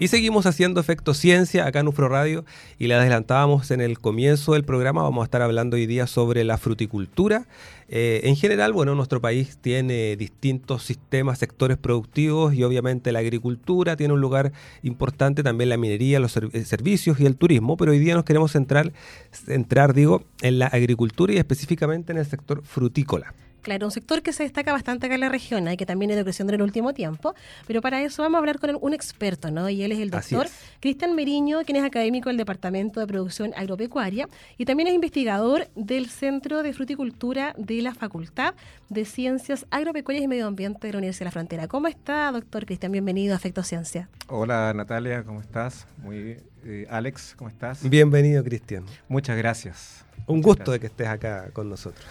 Y seguimos haciendo Efecto Ciencia acá en UFRO Radio y le adelantábamos en el comienzo del programa, vamos a estar hablando hoy día sobre la fruticultura. Eh, en general, bueno, nuestro país tiene distintos sistemas, sectores productivos y obviamente la agricultura tiene un lugar importante, también la minería, los eh, servicios y el turismo, pero hoy día nos queremos centrar, centrar digo, en la agricultura y específicamente en el sector frutícola. Claro, un sector que se destaca bastante acá en la región y que también ha ido creciendo en el último tiempo, pero para eso vamos a hablar con un experto, ¿no? Y él es el doctor Cristian Meriño, quien es académico del Departamento de Producción Agropecuaria y también es investigador del Centro de Fruticultura de la Facultad de Ciencias Agropecuarias y Medio Ambiente de la Universidad de la Frontera. ¿Cómo está, doctor Cristian? Bienvenido a Afecto Ciencia. Hola, Natalia, ¿cómo estás? Muy eh, Alex, ¿cómo estás? Bienvenido, Cristian. Muchas gracias. Un gusto de que estés acá con nosotros.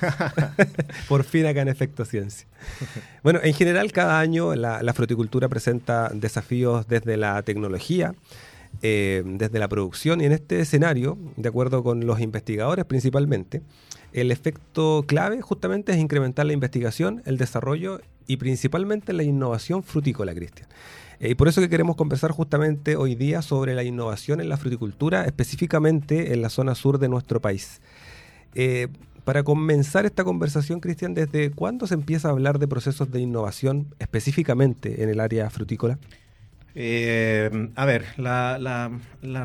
Por fin acá en Efecto Ciencia. Bueno, en general cada año la, fruticultura presenta desafíos desde la tecnología, eh, desde la producción y en este escenario, de acuerdo con los investigadores principalmente, el efecto clave justamente es incrementar la investigación, el desarrollo y principalmente la innovación frutícola, Cristian. Eh, y por eso que queremos conversar justamente hoy día sobre la innovación en la fruticultura, específicamente en la zona sur de nuestro país. Eh, para comenzar esta conversación, Cristian, ¿desde cuándo se empieza a hablar de procesos de innovación específicamente en el área frutícola? Eh, a ver, las,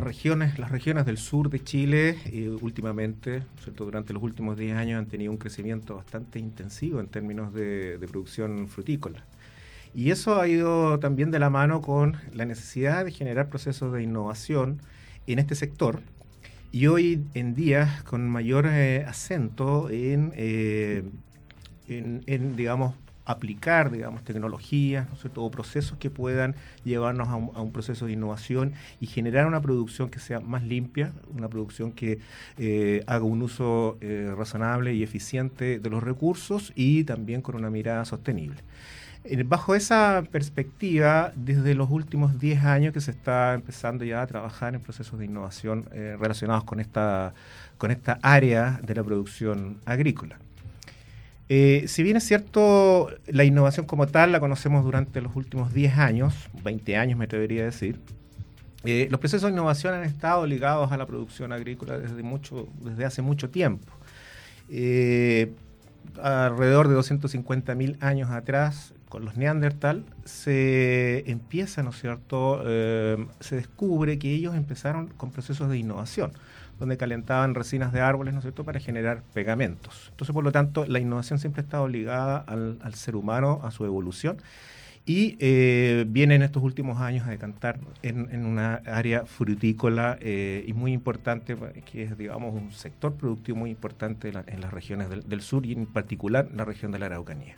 regiones, las regiones del sur de Chile últimamente, durante los últimos 10 años han tenido un crecimiento bastante intensivo en términos de producción frutícola. Y eso ha ido también de la mano con la necesidad de generar procesos de innovación en este sector. Y hoy en día con mayor eh, acento eh, en, en, digamos, aplicar, digamos, tecnologías, ¿no o procesos que puedan llevarnos a un, proceso de innovación y generar una producción que sea más limpia, una producción que eh, haga un uso razonable y eficiente de los recursos y también con una mirada sostenible. Eh, bajo esa perspectiva, desde los últimos 10 años que se está empezando ya a trabajar en procesos de innovación eh, relacionados con esta, con esta área de la producción agrícola. Eh, si bien es cierto, la innovación como tal la conocemos durante los últimos 10 años, 20 años me atrevería a decir, los procesos de innovación han estado ligados a la producción agrícola desde, mucho, desde hace mucho tiempo alrededor de 250.000 años atrás, con los neandertal, se empieza, ¿no es cierto?, eh, se descubre que ellos empezaron con procesos de innovación, donde calentaban resinas de árboles, ¿no es cierto?, para generar pegamentos. Entonces, por lo tanto, la innovación siempre ha estado ligada al, ser humano, a su evolución, y eh, viene en estos últimos años a decantar en, una área frutícola eh, y muy importante, que es, digamos, un sector productivo muy importante en las regiones del sur y en particular la región de la Araucanía.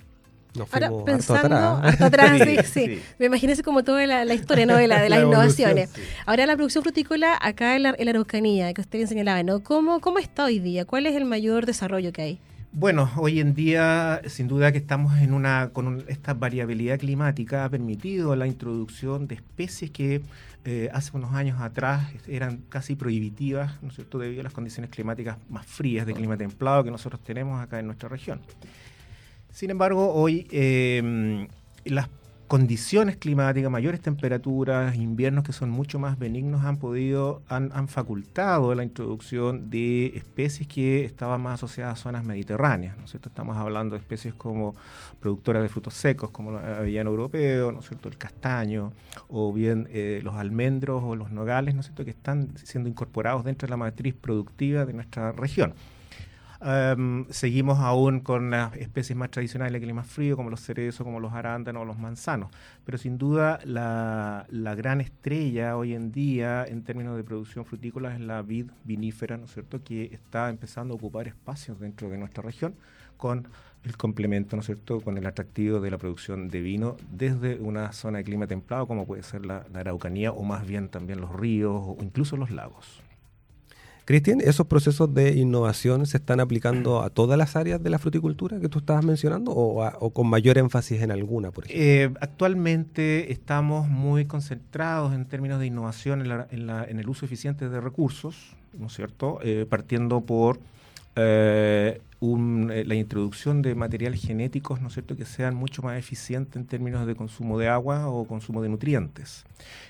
Ahora, pensando atrás, sí, Me imagino como toda la, historia ¿no? de, las innovaciones. Ahora, la producción frutícola acá en la, Araucanía, que usted señalaba, ¿no? ¿Cómo, ¿Cómo está hoy día? ¿Cuál es el mayor desarrollo que hay? Bueno, hoy en día, sin duda que estamos en una, con esta variabilidad climática ha permitido la introducción de especies que eh, hace unos años atrás eran casi prohibitivas, ¿no es cierto?, debido a las condiciones climáticas más frías de clima templado que nosotros tenemos acá en nuestra región. Sin embargo, hoy eh, las condiciones climáticas, mayores temperaturas, inviernos que son mucho más benignos han podido, han, han, facultado la introducción de especies que estaban más asociadas a zonas mediterráneas, ¿no es cierto? Estamos hablando de especies como productoras de frutos secos, como el avellano europeo, ¿no es cierto? El castaño, o bien eh, los almendros o los nogales, ¿no es cierto? Que están siendo incorporados dentro de la matriz productiva de nuestra región. Em, seguimos aún con las especies más tradicionales de clima frío, como los cerezos, como los arándanos o los manzanos. Pero sin duda la, gran estrella hoy en día en términos de producción frutícola es la vid vinífera, ¿no es cierto?, que está empezando a ocupar espacios dentro de nuestra región con el complemento, ¿no es cierto?, con el atractivo de la producción de vino desde una zona de clima templado como puede ser la Araucanía o más bien también los ríos o incluso los lagos. Cristian, ¿esos procesos de innovación se están aplicando a todas las áreas de la fruticultura que tú estabas mencionando o, con mayor énfasis en alguna, por ejemplo? Eh, actualmente estamos muy concentrados en términos de innovación en, el uso eficiente de recursos, ¿no es cierto? Eh, partiendo por eh, la introducción de materiales genéticos, ¿no es cierto?, que sean mucho más eficientes en términos de consumo de agua o consumo de nutrientes.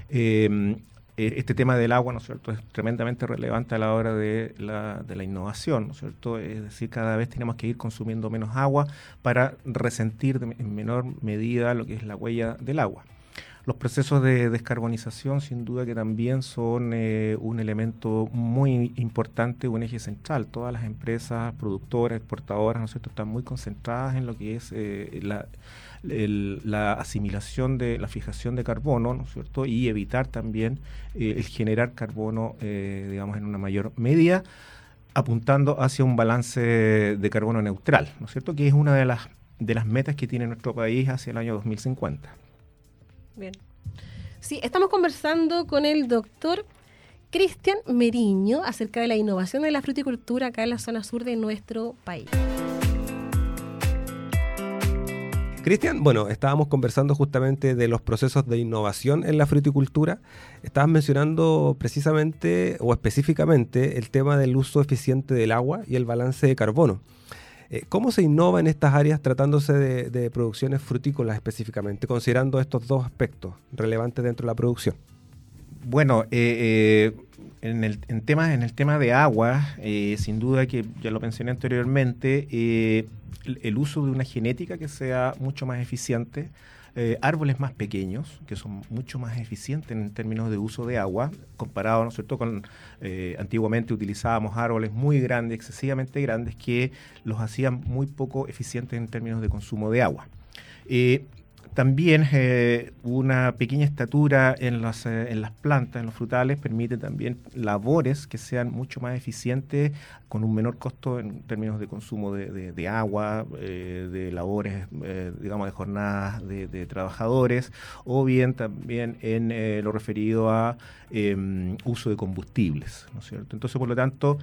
Eh, este tema del agua, ¿no es cierto?, es tremendamente relevante a la hora de la, de la innovación, ¿no es cierto? Es decir, cada vez tenemos que ir consumiendo menos agua para resentir en menor medida lo que es la huella del agua. Los procesos de descarbonización, sin duda que también son eh, un elemento muy importante, un eje central. Todas las empresas productoras, exportadoras, ¿no es cierto?, están muy concentradas en lo que es eh, la la asimilación de la fijación de carbono, ¿no es cierto? Y evitar también eh, el generar carbono, digamos, en una mayor medida, apuntando hacia un balance de carbono neutral, ¿no es cierto? Que es una de las, de las metas que tiene nuestro país hacia el año 2050. Bien. Sí, estamos conversando con el doctor Cristian Meriño acerca de la innovación de la fruticultura acá en la zona sur de nuestro país. Cristian, bueno, estábamos conversando justamente de los procesos de innovación en la fruticultura. Estabas mencionando precisamente o específicamente el tema del uso eficiente del agua y el balance de carbono. Eh, ¿Cómo se innova en estas áreas tratándose de, producciones frutícolas específicamente, considerando estos dos aspectos relevantes dentro de la producción? Bueno, eh, eh, en, el, el tema de agua, sin duda que ya lo mencioné anteriormente, el uso de una genética que sea mucho más eficiente, eh, árboles más pequeños, que son mucho más eficientes en términos de uso de agua, comparado, ¿no es cierto?, con eh, antiguamente utilizábamos árboles muy grandes, excesivamente grandes, que los hacían muy poco eficientes en términos de consumo de agua. Eh, también eh, una pequeña estatura en las, eh, en las plantas, en los frutales, permite también labores que sean mucho más eficientes con un menor costo en términos de consumo de, agua, eh, de labores, digamos, de jornadas de, trabajadores, o bien también en lo referido a em, uso de combustibles, ¿no es cierto? Entonces, por lo tanto,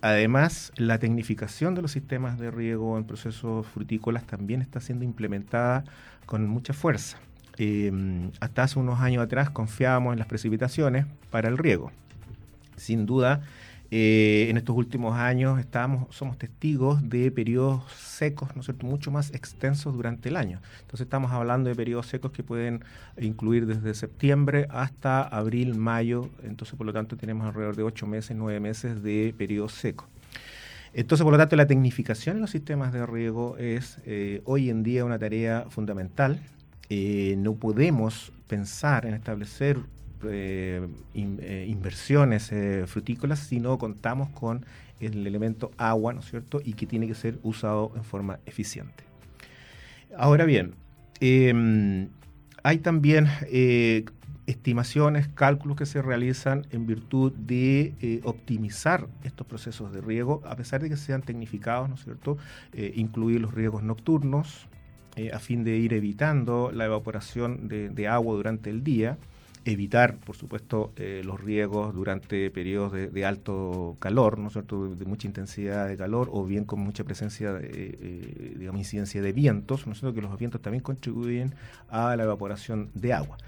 además, la tecnificación de los sistemas de riego en procesos frutícolas también está siendo implementada con mucha fuerza. Em, hasta hace unos años atrás confiábamos en las precipitaciones para el riego. Sin duda, eh, en estos últimos años estamos, somos testigos de periodos secos, ¿no es cierto?, mucho más extensos durante el año. Entonces estamos hablando de periodos secos que pueden incluir desde septiembre hasta abril, mayo. Entonces, por lo tanto, tenemos alrededor de ocho meses, nueve meses de periodo seco. Entonces, por lo tanto, la tecnificación en los sistemas de riego es eh, hoy en día una tarea fundamental. Eh, no podemos pensar en establecer eh, inversiones frutícolas si no contamos con el elemento agua, ¿no es cierto? Y que tiene que ser usado en forma eficiente. Ahora bien, em, hay también estimaciones, cálculos que se realizan en virtud de eh, optimizar estos procesos de riego, a pesar de que sean tecnificados, ¿no es cierto? Eh, incluir los riegos nocturnos, eh, a fin de ir evitando la evaporación de, agua durante el día, evitar, por supuesto, los riegos durante periodos de, alto calor, ¿no es cierto?, de, mucha intensidad de calor, o bien con mucha presencia, de, digamos, incidencia de vientos, ¿no es cierto?, que los vientos también contribuyen a la evaporación de agua.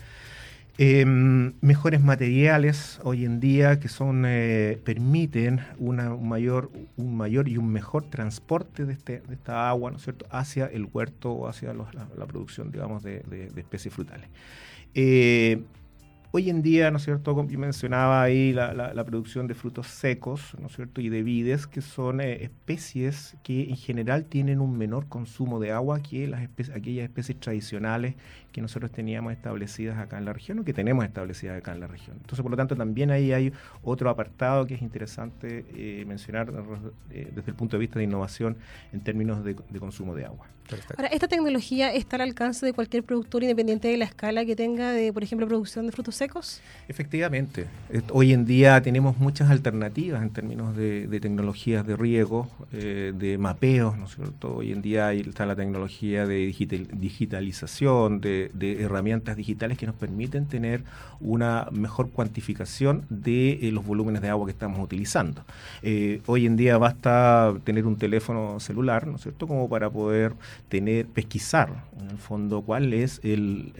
Em, mejores materiales hoy en día que son eh, permiten una, un, mayor, un mayor y un mejor transporte de, este, de esta agua ¿no es cierto? hacia el huerto o hacia la, producción digamos, de, de especies frutales. Eh, Hoy en día, ¿no es cierto?, como mencionaba ahí la, producción de frutos secos, ¿no es cierto?, y de vides, que son eh, especies que en general tienen un menor consumo de agua que las aquellas especies tradicionales que nosotros teníamos establecidas acá en la región o que tenemos establecidas acá en la región. Entonces, por lo tanto, también ahí hay otro apartado que es interesante eh, mencionar eh, desde el punto de vista de innovación en términos de consumo de agua. Ahora, ¿esta tecnología está al alcance de cualquier productor independiente de la escala que tenga de, por ejemplo, producción de frutos secos? Efectivamente. Hoy en día tenemos muchas alternativas en términos de, tecnologías de riego, eh, de mapeos, ¿no es cierto? Hoy en día está la tecnología de digitalización, de, herramientas digitales que nos permiten tener una mejor cuantificación de eh, los volúmenes de agua que estamos utilizando. Eh, hoy en día basta tener un teléfono celular, ¿no es cierto?, como para poder tener, pesquisar, en el fondo, cuál es el,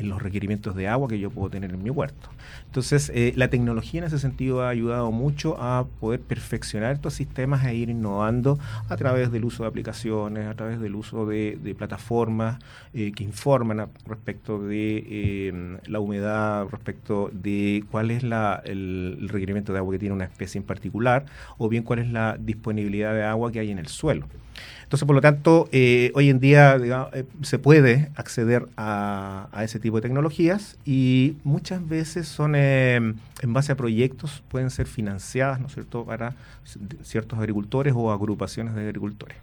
los requerimientos de agua que yo puedo tener en mi huerto. Entonces, eh, la tecnología en ese sentido ha ayudado mucho a poder perfeccionar estos sistemas e ir innovando a través del uso de aplicaciones, a través del uso de, plataformas eh, que informan respecto de eh, la humedad, respecto de cuál es la, el, requerimiento de agua que tiene una especie en particular, o bien cuál es la disponibilidad de agua que hay en el suelo. Entonces, por lo tanto, eh, hoy en día eh, se puede acceder a, ese tipo de tecnologías y muchas veces son eh, en base a proyectos, pueden ser financiadas, ¿no es cierto?, para ciertos agricultores o agrupaciones de agricultores.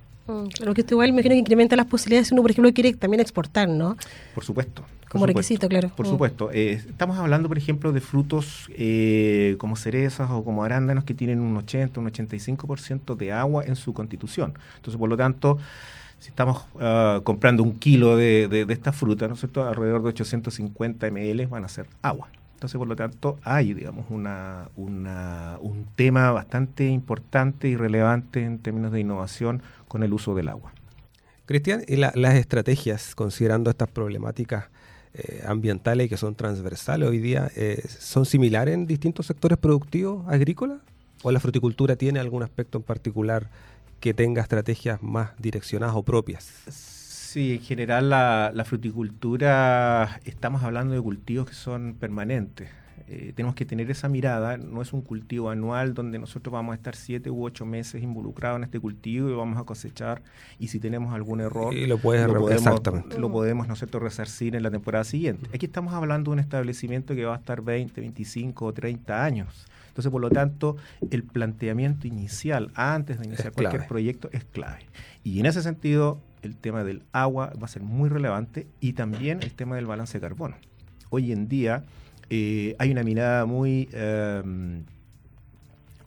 Claro que esto igual me imagino que incrementa las posibilidades si uno, por ejemplo, quiere también exportar, ¿no? Por supuesto. Como requisito, claro. Por mm. supuesto. Eh, estamos hablando, por ejemplo, de frutos eh, como cerezas o como arándanos que tienen un 80, un 85% de agua en su constitución. Entonces, por lo tanto, si estamos ah, comprando un kilo de, de, esta fruta, ¿no es cierto? Alrededor de 850 ml van a ser agua. Entonces, por lo tanto, hay, digamos, una, un tema bastante importante y relevante en términos de innovación con el uso del agua. Cristian, ¿y las estrategias, considerando estas problemáticas eh, ambientales que son transversales hoy día, eh, son similares en distintos sectores productivos agrícolas? ¿O la fruticultura tiene algún aspecto en particular que tenga estrategias más direccionadas o propias? Sí, en general la, fruticultura, estamos hablando de cultivos que son permanentes. Eh, tenemos que tener esa mirada, no es un cultivo anual donde nosotros vamos a estar siete u ocho meses involucrados en este cultivo y vamos a cosechar y si tenemos algún error lo, podemos, lo podemos nosotros resarcir en la temporada siguiente. Aquí estamos hablando de un establecimiento que va a estar 20, 25 o 30 años. Entonces, por lo tanto, el planteamiento inicial antes de iniciar cualquier proyecto es clave. Y en ese sentido, el tema del agua va a ser muy relevante y también el tema del balance de carbono. Hoy en día eh, hay una mirada muy, em,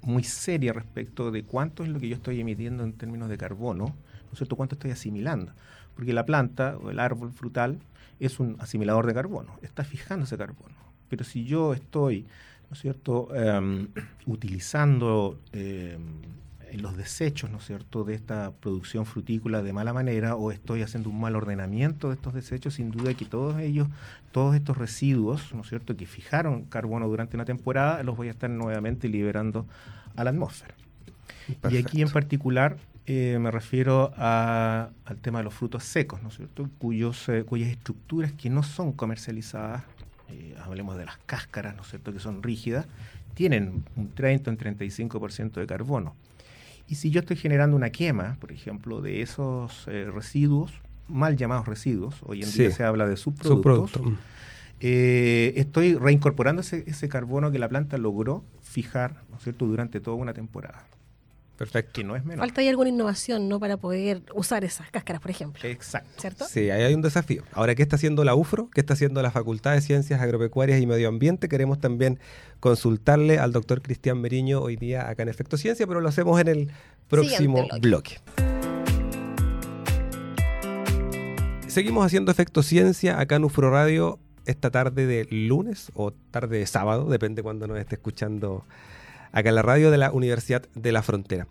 muy seria respecto de cuánto es lo que yo estoy emitiendo en términos de carbono, ¿no es cierto? Cuánto estoy asimilando. Porque la planta o el árbol frutal es un asimilador de carbono, está fijando ese carbono. Pero si yo estoy, ¿no es cierto?, em, utilizando em, los desechos, ¿no es cierto?, de esta producción frutícola de mala manera o estoy haciendo un mal ordenamiento de estos desechos, sin duda que todos ellos, todos estos residuos, ¿no es cierto?, que fijaron carbono durante una temporada, los voy a estar nuevamente liberando a la atmósfera. Y aquí en particular eh, me refiero al tema de los frutos secos, ¿no es cierto?, Cuyos, eh, cuyas estructuras que no son comercializadas, eh, hablemos de las cáscaras, ¿no es cierto?, que son rígidas, tienen un 30 o un 35% de carbono. Y si yo estoy generando una quema, por ejemplo, de esos eh, residuos, mal llamados residuos, hoy en día se habla de subproductos, eh, estoy reincorporando ese, ese, carbono que la planta logró fijar ¿no es cierto? durante toda una temporada. Perfecto. Que no es Falta ahí alguna innovación, ¿no? Para poder usar esas cáscaras, por ejemplo. Exacto. ¿Cierto? Sí, ahí hay un desafío. Ahora, ¿qué está haciendo la UFRO? ¿Qué está haciendo la Facultad de Ciencias Agropecuarias y Medio Ambiente? Queremos también consultarle al doctor Cristian Meriño hoy día acá en Efecto Ciencia, pero lo hacemos en el próximo bloque. Seguimos haciendo Efecto Ciencia acá en UFRO Radio esta tarde de lunes o tarde de sábado, depende cuando nos esté escuchando acá en la radio de la Universidad de la Frontera.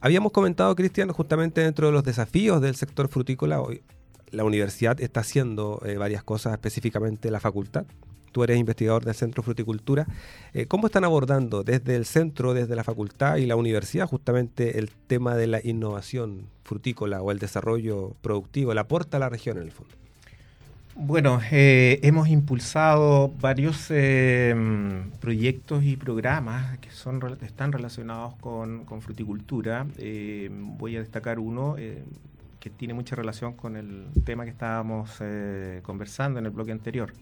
Habíamos comentado, Cristian, justamente dentro de los desafíos del sector frutícola, hoy la universidad está haciendo eh, varias cosas, específicamente la facultad. Tú eres investigador del Centro Fruticultura. Eh, ¿Cómo están abordando desde el centro, desde la facultad y la universidad justamente el tema de la innovación frutícola o el desarrollo productivo, el aporte a la región en el fondo? Bueno, eh, hemos impulsado varios eh, proyectos y programas que son están relacionados con, fruticultura. Eh, voy a destacar uno que tiene mucha relación con el tema que estábamos conversando en el bloque anterior.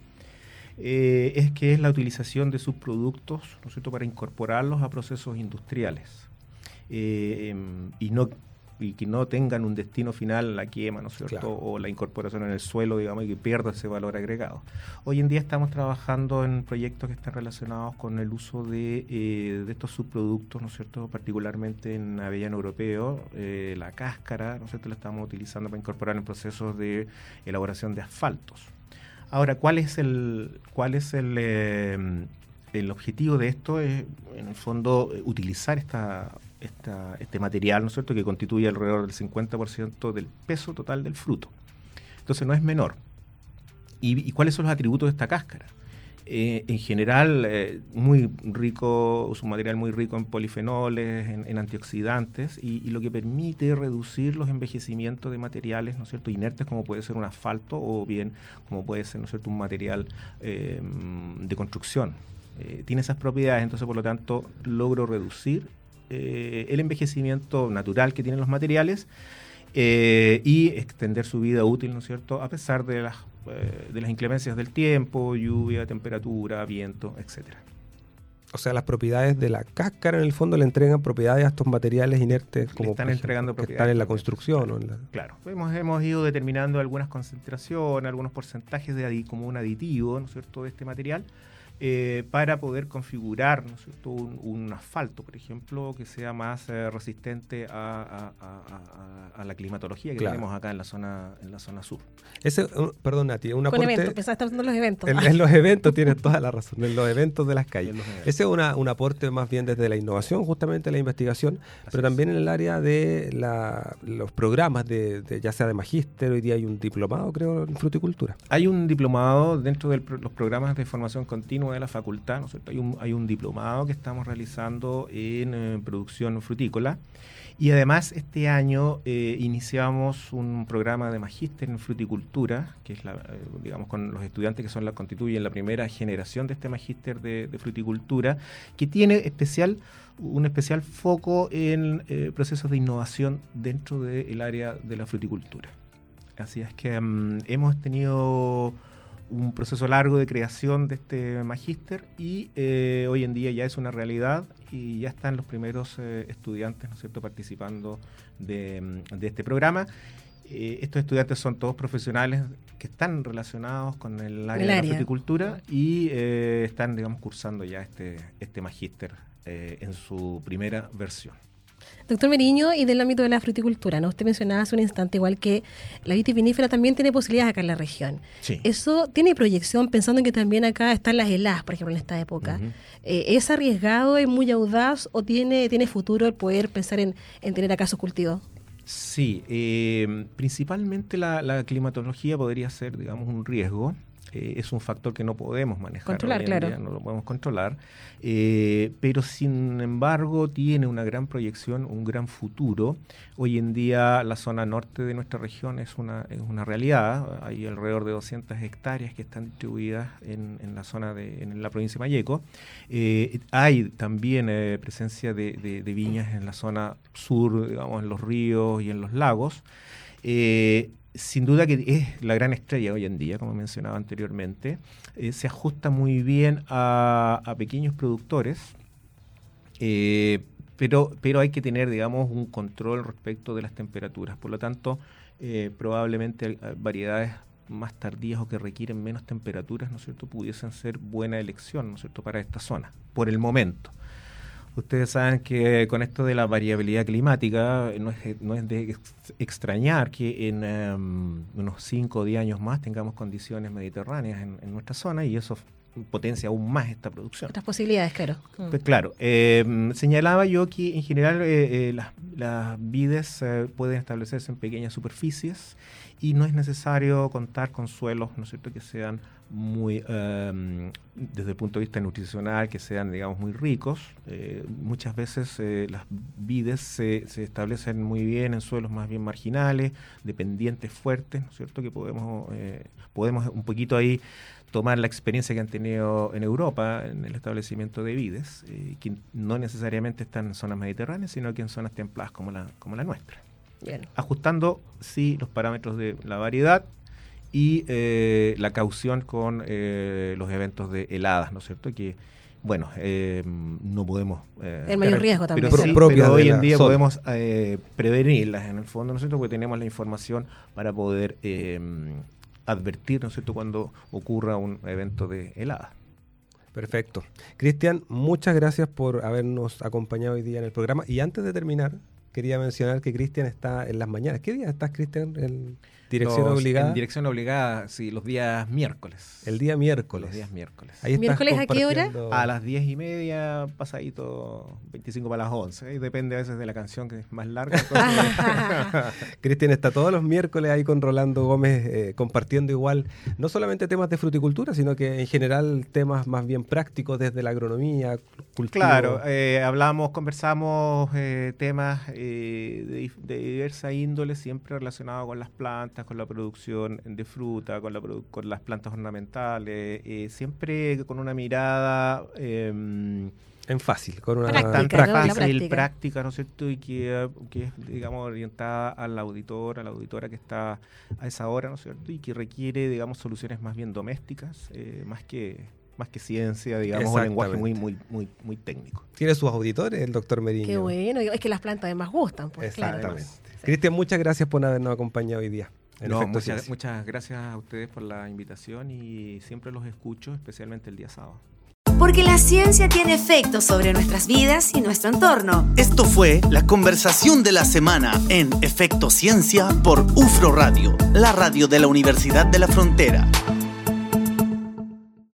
es que es la utilización de subproductos ¿no para incorporarlos a procesos industriales. y no y que no tengan un destino final, la quema, ¿no es cierto? O la incorporación en el suelo, digamos, y que pierda ese valor agregado. Hoy en día estamos trabajando en proyectos que están relacionados con el uso de, eh, de estos subproductos, ¿no es cierto? Particularmente en avellano europeo, eh, la cáscara, ¿no es cierto? La estamos utilizando para incorporar en procesos de elaboración de asfaltos. Ahora, ¿cuál es el, cuál es el, eh, el objetivo de esto? Es, en el fondo, utilizar esta este material, ¿no es cierto?, que constituye alrededor del 50% del peso total del fruto. Entonces no es menor. ¿Y, cuáles son los atributos de esta cáscara? Eh, en general, eh, muy rico, es un material muy rico en polifenoles, en, antioxidantes, y, lo que permite reducir los envejecimientos de materiales, ¿no es cierto?, inertes como puede ser un asfalto o bien como puede ser, ¿no es cierto?, un material eh, de construcción. tiene esas propiedades, entonces por lo tanto logro reducir eh, el envejecimiento natural que tienen los materiales eh, y extender su vida útil, ¿no es cierto?, a pesar de las, eh, de las inclemencias del tiempo, lluvia, temperatura, viento, etcétera. O sea, las propiedades de la cáscara en el fondo le entregan propiedades a estos materiales inertes como están entregando que están en la construcción. ¿no? Claro, hemos, hemos ido determinando algunas concentraciones, algunos porcentajes de como un aditivo, ¿no es cierto?, de este material eh, para poder configurar Un, asfalto, por ejemplo, que sea más eh, resistente a, la climatología que tenemos acá en la zona en la zona sur. Ese, perdón, Nati, un aporte... eventos, en los eventos. En, los eventos tienes toda la razón, en los eventos de las calles. Ese es una, un aporte más bien desde la innovación, justamente la investigación, pero también en el área de los programas, de, ya sea de magíster, hoy día hay un diplomado, creo, en fruticultura. Hay un diplomado dentro de los programas de formación continua de la facultad, ¿no Hay un, hay un diplomado que estamos realizando en eh, producción frutícola y además este año eh, iniciamos un programa de magíster en fruticultura, que es la, eh, digamos con los estudiantes que son la constituyen la primera generación de este magíster de, fruticultura, que tiene especial un especial foco en procesos de innovación dentro del área de la fruticultura. Así es que mm, hemos tenido un proceso largo de creación de este magíster y eh, hoy en día ya es una realidad y ya están los primeros eh, estudiantes ¿no es cierto? participando de, mm, este programa. Eh, estos estudiantes son todos profesionales que están relacionados con el área de la fruticultura y están, digamos, cursando ya este, este magíster en su primera versión. Doctor Meriño, y del ámbito de la fruticultura, ¿no? Usted mencionaba hace un instante igual que la vitivinífera también tiene posibilidades acá en la región. Sí. Eso tiene proyección pensando en que también acá están las heladas, por ejemplo, en esta época. Eh, ¿Es arriesgado, es muy audaz o tiene, tiene futuro el poder pensar en, tener acá sus cultivos? Sí, eh, principalmente la, la, climatología podría ser, digamos, un riesgo. Eh, es un factor que no podemos manejar. Controlar, claro. no lo podemos controlar. Eh, pero sin embargo tiene una gran proyección, un gran futuro. Hoy en día la zona norte de nuestra región es una, es una realidad. Hay alrededor de 200 hectáreas que están distribuidas en, en la zona de en la provincia de Mayeco. Eh, hay también presencia de, de, de, viñas en la zona sur, digamos, en los ríos y en los lagos. Eh, sin duda que es la gran estrella hoy en día, como mencionaba anteriormente. Eh, se ajusta muy bien a, pequeños productores, eh, pero, pero hay que tener, digamos, un control respecto de las temperaturas. Por lo tanto, eh, probablemente variedades más tardías o que requieren menos temperaturas, ¿no es cierto?, pudiesen ser buena elección, ¿no es cierto?, para esta zona, por el momento. Ustedes saben que con esto de la variabilidad climática no es, no es de extrañar que en em, unos 5 o 10 años más tengamos condiciones mediterráneas en, nuestra zona y eso potencia aún más esta producción. Otras posibilidades, claro. Pues claro, em, señalaba yo que en general eh, eh, las, las, vides eh, pueden establecerse en pequeñas superficies y no es necesario contar con suelos, ¿no es cierto?, que sean muy, em, desde el punto de vista nutricional, que sean, digamos, muy ricos. Eh, muchas veces eh, las vides se, se, establecen muy bien en suelos más bien marginales, dependientes fuertes, ¿no es cierto?, que podemos, eh, podemos un poquito ahí tomar la experiencia que han tenido en Europa en el establecimiento de vides, que no necesariamente están en zonas mediterráneas, sino que en zonas templadas como la, como la nuestra. Ajustando, sí, los parámetros de la variedad y eh, la caución con eh, los eventos de heladas, ¿no es cierto? Que bueno, eh, no podemos... Eh, el mayor riesgo también. Pero, hoy en día podemos eh, prevenirlas en el fondo, ¿no es cierto? Porque tenemos la información para poder advertir, ¿no es cierto?, cuando ocurra un evento de helada. Perfecto. Cristian, muchas gracias por habernos acompañado hoy día en el programa. Y antes de terminar, quería mencionar que Cristian está en las mañanas. ¿Qué día estás, Cristian? Dirección obligada. En dirección obligada, sí, los días miércoles. El día miércoles. Los días miércoles. ¿Miércoles a qué hora? A las diez y media, pasadito 25 para las 11. depende a veces de la canción que es más larga. Cristian está todos los miércoles ahí con Rolando Gómez eh, compartiendo igual, no solamente temas de fruticultura, sino que en general temas más bien prácticos desde la agronomía, cultura. Claro, eh, hablamos, conversamos eh, temas de, de diversa índole, siempre relacionados con las plantas con la producción de fruta, con, la con las plantas ornamentales, eh, siempre con una mirada... Em, en fácil, con una práctica, fácil, práctica. ¿no es cierto? Y que, que, es, digamos, orientada al auditor, a la auditora que está a esa hora, ¿no es cierto? Y que requiere, digamos, soluciones más bien domésticas, eh, más que más que ciencia, digamos, un lenguaje muy, muy, muy, muy técnico. Tiene sus auditores, el doctor Merino. Qué bueno, es que las plantas además gustan, pues, Exactamente. Cristian, muchas gracias por habernos acompañado hoy día muchas, muchas gracias a ustedes por la invitación y siempre los escucho, especialmente el día sábado. Porque la ciencia tiene efectos sobre nuestras vidas y nuestro entorno. Esto fue la conversación de la semana en Efecto Ciencia por UFRO Radio, la radio de la Universidad de la Frontera.